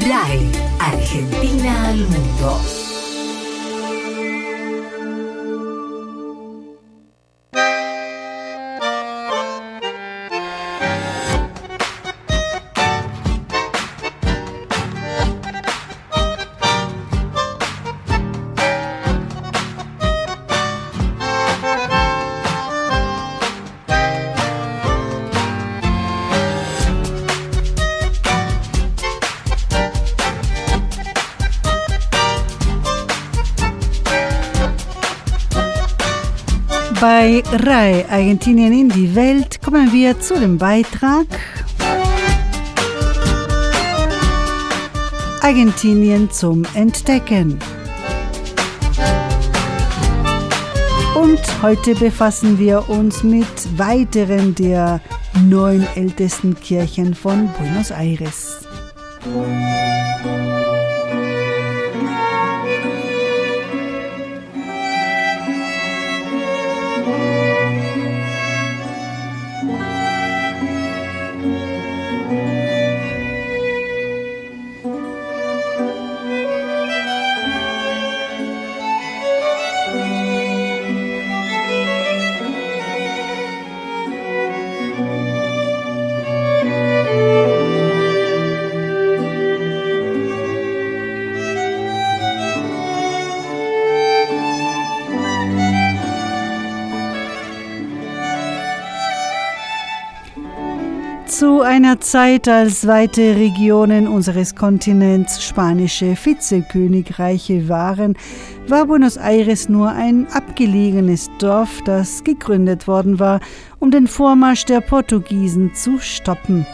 RAI, Argentina al mundo. Bei RAI Argentinien in die Welt kommen wir zu dem Beitrag Argentinien zum Entdecken. Und heute befassen wir uns mit weiteren der neun ältesten Kirchen von Buenos Aires. Einer Zeit, als weite Regionen unseres Kontinents spanische Vizekönigreiche waren, war Buenos Aires nur ein abgelegenes Dorf, das gegründet worden war, um den Vormarsch der Portugiesen zu stoppen.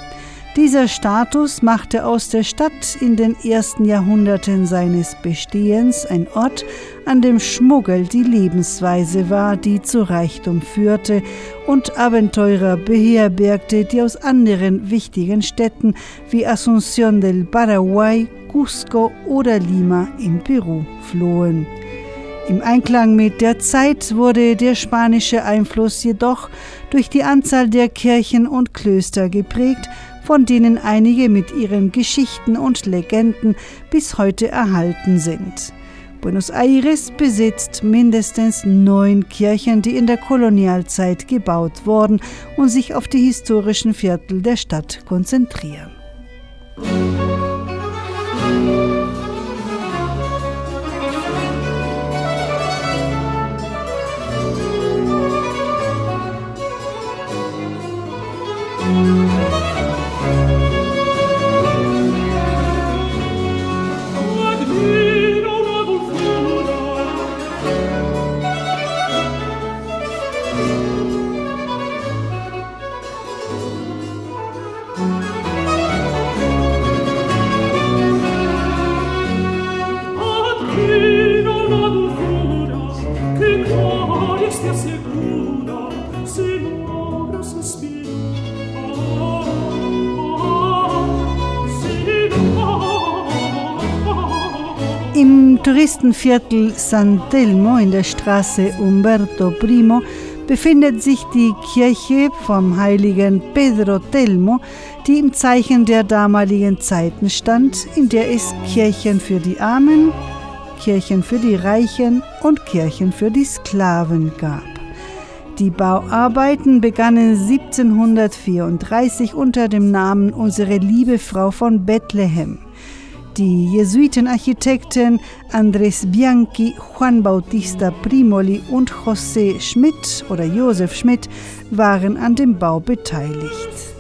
Dieser Status machte aus der Stadt in den ersten Jahrhunderten seines Bestehens ein Ort, an dem Schmuggel die Lebensweise war, die zu Reichtum führte und Abenteurer beherbergte, die aus anderen wichtigen Städten wie Asunción del Paraguay, Cusco oder Lima in Peru flohen. Im Einklang mit der Zeit wurde der spanische Einfluss jedoch durch die Anzahl der Kirchen und Klöster geprägt, von denen einige mit ihren Geschichten und Legenden bis heute erhalten sind. Buenos Aires besitzt mindestens neun Kirchen, die in der Kolonialzeit gebaut wurden und sich auf die historischen Viertel der Stadt konzentrieren. Im Touristenviertel San Telmo in der Straße Umberto Primo befindet sich die Kirche vom heiligen Pedro Telmo, die im Zeichen der damaligen Zeiten stand, in der es Kirchen für die Armen, Kirchen für die Reichen und Kirchen für die Sklaven gab. Die Bauarbeiten begannen 1734 unter dem Namen Unsere liebe Frau von Bethlehem. Die Jesuitenarchitekten Andres Bianchi, Juan Bautista Primoli und José Schmidt oder Josef Schmidt waren an dem Bau beteiligt.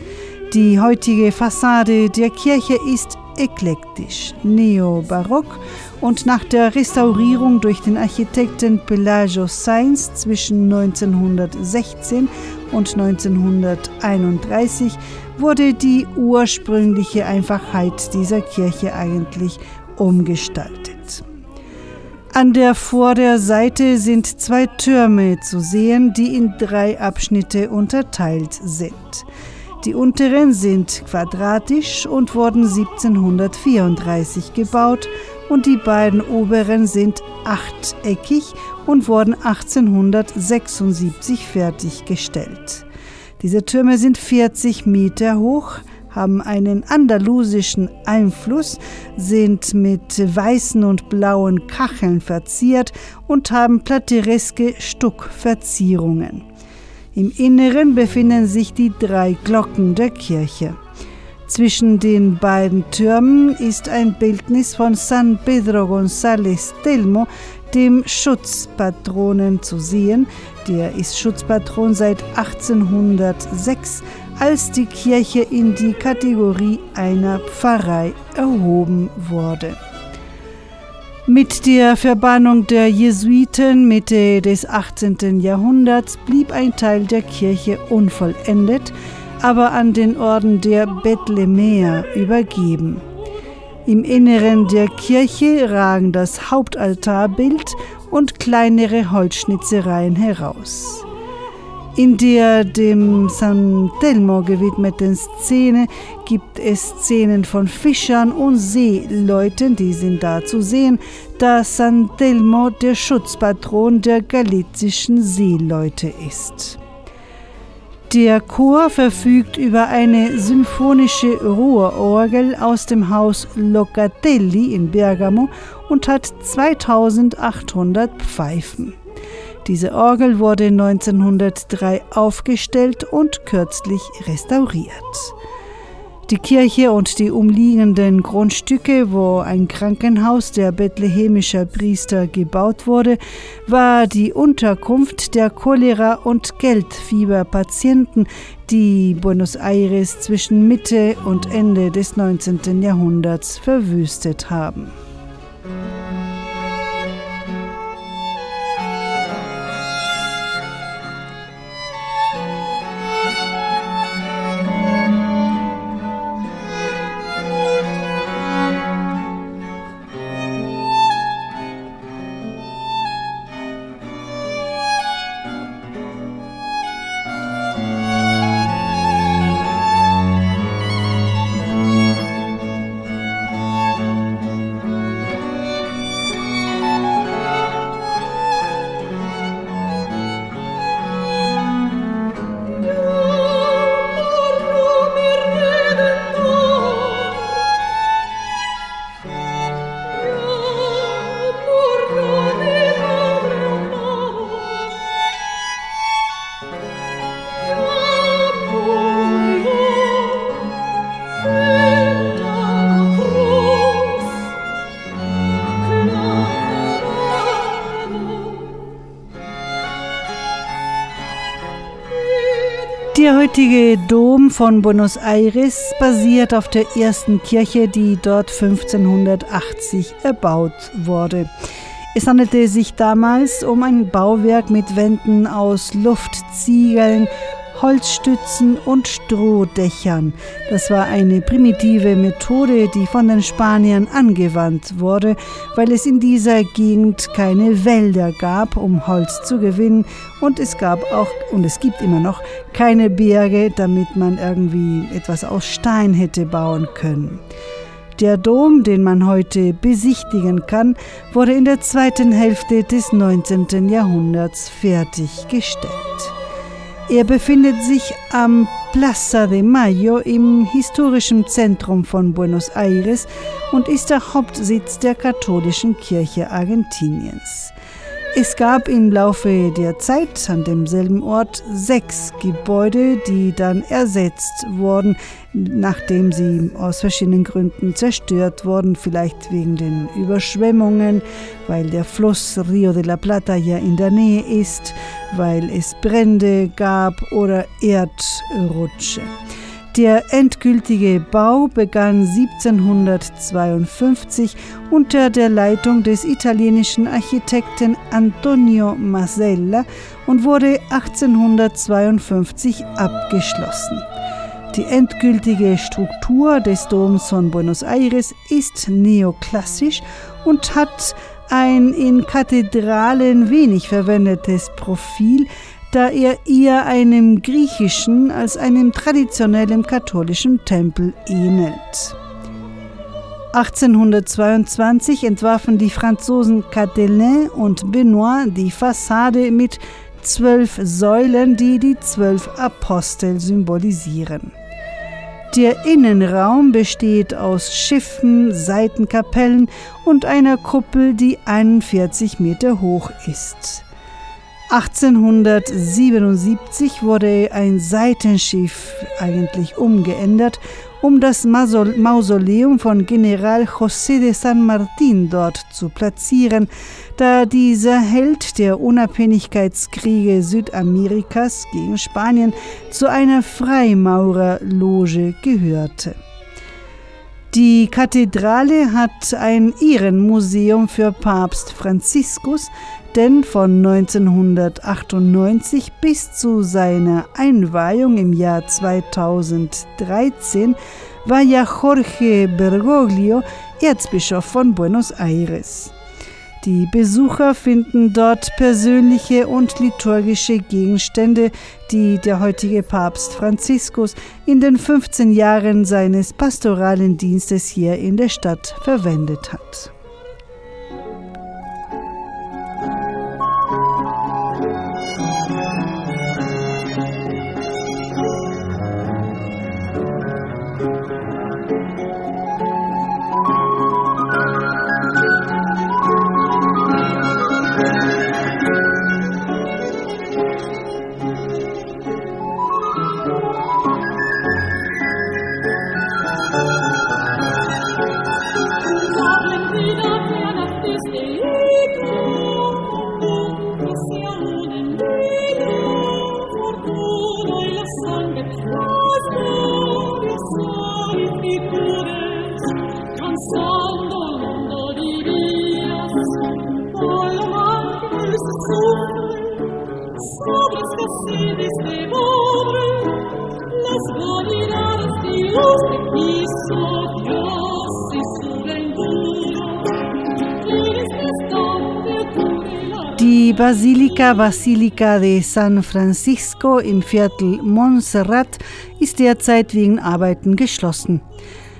Die heutige Fassade der Kirche ist eklektisch, neobarock und nach der Restaurierung durch den Architekten Pelagio Sainz zwischen 1916 und 1931 wurde die ursprüngliche Einfachheit dieser Kirche eigentlich umgestaltet. An der Vorderseite sind zwei Türme zu sehen, die in drei Abschnitte unterteilt sind. Die unteren sind quadratisch und wurden 1734 gebaut und die beiden oberen sind achteckig und wurden 1876 fertiggestellt. Diese Türme sind 40 Meter hoch, haben einen andalusischen Einfluss, sind mit weißen und blauen Kacheln verziert und haben platereske Stuckverzierungen. Im Inneren befinden sich die drei Glocken der Kirche. Zwischen den beiden Türmen ist ein Bildnis von San Pedro González Telmo, dem Schutzpatronen, zu sehen. Der ist Schutzpatron seit 1806, als die Kirche in die Kategorie einer Pfarrei erhoben wurde. Mit der Verbannung der Jesuiten Mitte des 18. Jahrhunderts blieb ein Teil der Kirche unvollendet, aber an den Orden der Bethlemäer übergeben. Im Inneren der Kirche ragen das Hauptaltarbild und kleinere Holzschnitzereien heraus. In der dem San Telmo gewidmeten Szene gibt es Szenen von Fischern und Seeleuten, die sind da zu sehen, da San Telmo der Schutzpatron der galizischen Seeleute ist. Der Chor verfügt über eine symphonische Rohrorgel aus dem Haus Locatelli in Bergamo und hat 2800 Pfeifen. Diese Orgel wurde 1903 aufgestellt und kürzlich restauriert. Die Kirche und die umliegenden Grundstücke, wo ein Krankenhaus der bethlehemischer Priester gebaut wurde, war die Unterkunft der Cholera- und Geldfieberpatienten, die Buenos Aires zwischen Mitte und Ende des 19. Jahrhunderts verwüstet haben. Der heutige Dom von Buenos Aires basiert auf der ersten Kirche, die dort 1580 erbaut wurde. Es handelte sich damals um ein Bauwerk mit Wänden aus Luftziegeln Holzstützen und Strohdächern. Das war eine primitive Methode, die von den Spaniern angewandt wurde, weil es in dieser Gegend keine Wälder gab, um Holz zu gewinnen und es gab auch und es gibt immer noch keine Berge, damit man irgendwie etwas aus Stein hätte bauen können. Der Dom, den man heute besichtigen kann, wurde in der zweiten Hälfte des 19. Jahrhunderts fertiggestellt. Er befindet sich am Plaza de Mayo im historischen Zentrum von Buenos Aires und ist der Hauptsitz der katholischen Kirche Argentiniens. Es gab im Laufe der Zeit an demselben Ort sechs Gebäude, die dann ersetzt wurden, nachdem sie aus verschiedenen Gründen zerstört wurden, vielleicht wegen den Überschwemmungen, weil der Fluss Rio de la Plata ja in der Nähe ist, weil es Brände gab oder Erdrutsche. Der endgültige Bau begann 1752 unter der Leitung des italienischen Architekten Antonio Masella und wurde 1852 abgeschlossen. Die endgültige Struktur des Doms von Buenos Aires ist neoklassisch und hat ein in Kathedralen wenig verwendetes Profil, da er eher einem griechischen als einem traditionellen katholischen Tempel ähnelt. 1822 entwarfen die Franzosen Catelin und Benoit die Fassade mit zwölf Säulen, die die zwölf Apostel symbolisieren. Der Innenraum besteht aus Schiffen, Seitenkapellen und einer Kuppel, die 41 Meter hoch ist. 1877 wurde ein Seitenschiff eigentlich umgeändert, um das Mausoleum von General José de San Martín dort zu platzieren, da dieser Held der Unabhängigkeitskriege Südamerikas gegen Spanien zu einer Freimaurerloge gehörte. Die Kathedrale hat ein Ehrenmuseum für Papst Franziskus, denn von 1998 bis zu seiner Einweihung im Jahr 2013 war ja Jorge Bergoglio Erzbischof von Buenos Aires. Die Besucher finden dort persönliche und liturgische Gegenstände, die der heutige Papst Franziskus in den 15 Jahren seines pastoralen Dienstes hier in der Stadt verwendet hat. Die Basilika Basilica de San Francisco im Viertel Montserrat ist derzeit wegen Arbeiten geschlossen.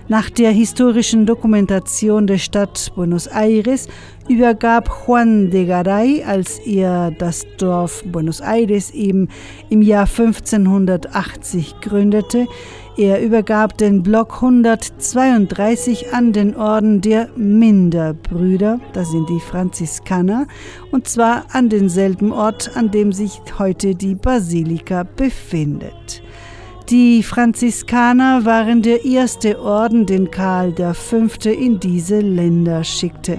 Nach der historischen Dokumentation der Stadt Buenos Aires übergab Juan de Garay, als er das Dorf Buenos Aires eben im Jahr 1580 gründete, er übergab den Block 132 an den Orden der Minderbrüder, das sind die Franziskaner, und zwar an denselben Ort, an dem sich heute die Basilika befindet. Die Franziskaner waren der erste Orden, den Karl V. in diese Länder schickte.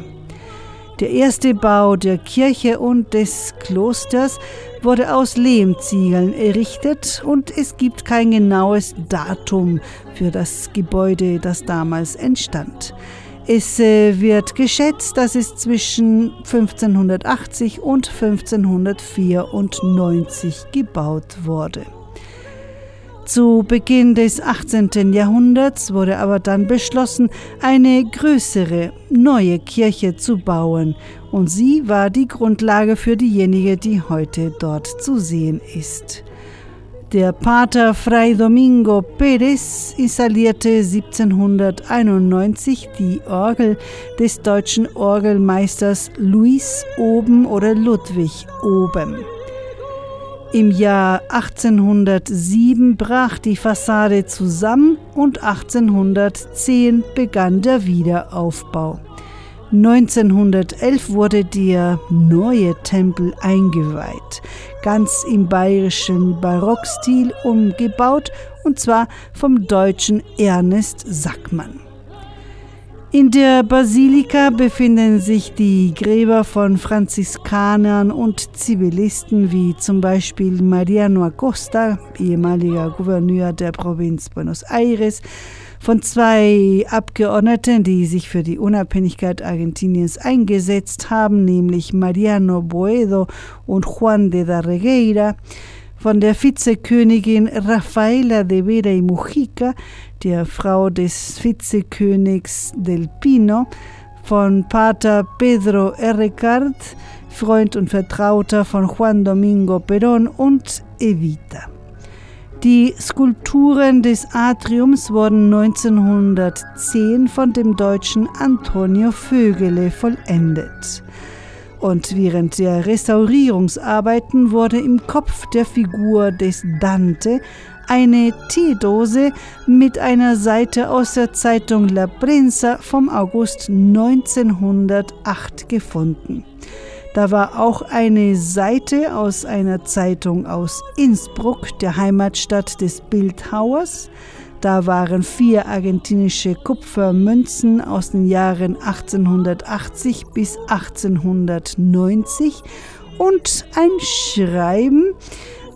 Der erste Bau der Kirche und des Klosters wurde aus Lehmziegeln errichtet und es gibt kein genaues Datum für das Gebäude, das damals entstand. Es äh, wird geschätzt, dass es zwischen 1580 und 1594 gebaut wurde. Zu Beginn des 18. Jahrhunderts wurde aber dann beschlossen, eine größere, neue Kirche zu bauen, und sie war die Grundlage für diejenige, die heute dort zu sehen ist. Der Pater Fray Domingo Pérez installierte 1791 die Orgel des deutschen Orgelmeisters Luis Oben oder Ludwig Oben. Im Jahr 1807 brach die Fassade zusammen und 1810 begann der Wiederaufbau. 1911 wurde der neue Tempel eingeweiht, ganz im bayerischen Barockstil umgebaut und zwar vom deutschen Ernest Sackmann. In der Basilika befinden sich die Gräber von Franziskanern und Zivilisten wie zum Beispiel Mariano Acosta, ehemaliger Gouverneur der Provinz Buenos Aires, von zwei Abgeordneten, die sich für die Unabhängigkeit Argentiniens eingesetzt haben, nämlich Mariano Boedo und Juan de Darregueira, von der Vizekönigin Rafaela de Vera y Mujica, der Frau des Vizekönigs del Pino, von Pater Pedro Errecard, Freund und Vertrauter von Juan Domingo Perón und Evita. Die Skulpturen des Atriums wurden 1910 von dem deutschen Antonio Vögele vollendet und während der Restaurierungsarbeiten wurde im Kopf der Figur des Dante eine Teedose mit einer Seite aus der Zeitung La Prensa vom August 1908 gefunden. Da war auch eine Seite aus einer Zeitung aus Innsbruck, der Heimatstadt des Bildhauers. Da waren vier argentinische Kupfermünzen aus den Jahren 1880 bis 1890 und ein Schreiben,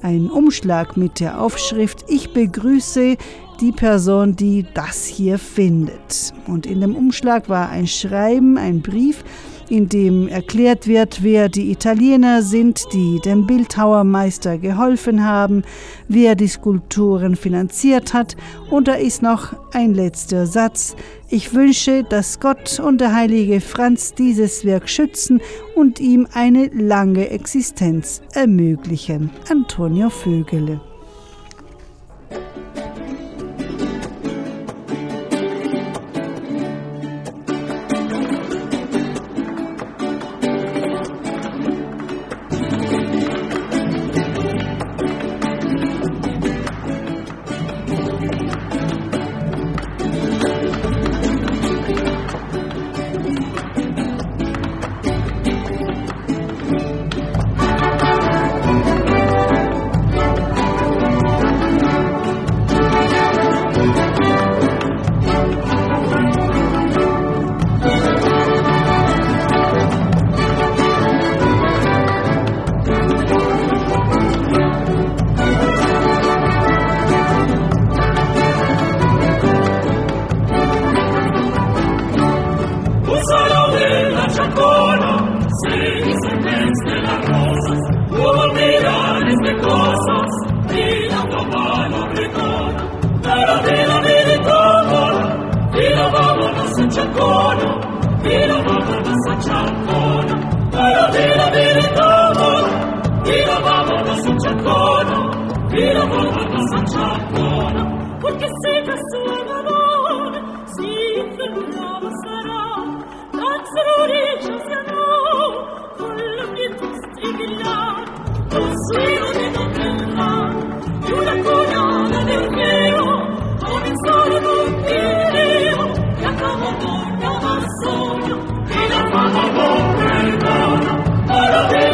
ein Umschlag mit der Aufschrift Ich begrüße die Person, die das hier findet. Und in dem Umschlag war ein Schreiben, ein Brief, in dem erklärt wird, wer die Italiener sind, die dem Bildhauermeister geholfen haben, wer die Skulpturen finanziert hat. Und da ist noch ein letzter Satz. Ich wünsche, dass Gott und der heilige Franz dieses Werk schützen und ihm eine lange Existenz ermöglichen. Antonio Vögele. ciaccona, vino mamma da San Ciaccona, vino vino vino tomo, vino mamma da San Ciaccona, vino mamma da San Ciaccona, perché se da sua mamma, si infermiava sarà, danzano riccio sarà, con la mia costigliata, tu sei Amen.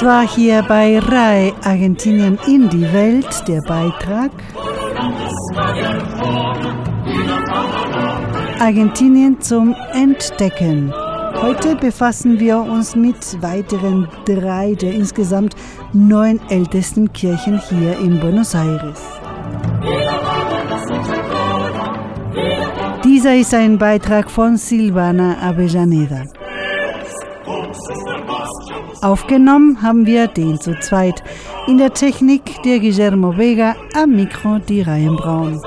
Das war hier bei RAI Argentinien in die Welt der Beitrag Argentinien zum Entdecken. Heute befassen wir uns mit weiteren drei der insgesamt neun ältesten Kirchen hier in Buenos Aires. Dieser ist ein Beitrag von Silvana Avellaneda. Aufgenommen haben wir den zu zweit. In der Technik der Guillermo Vega, am Mikro die Reihen Braun.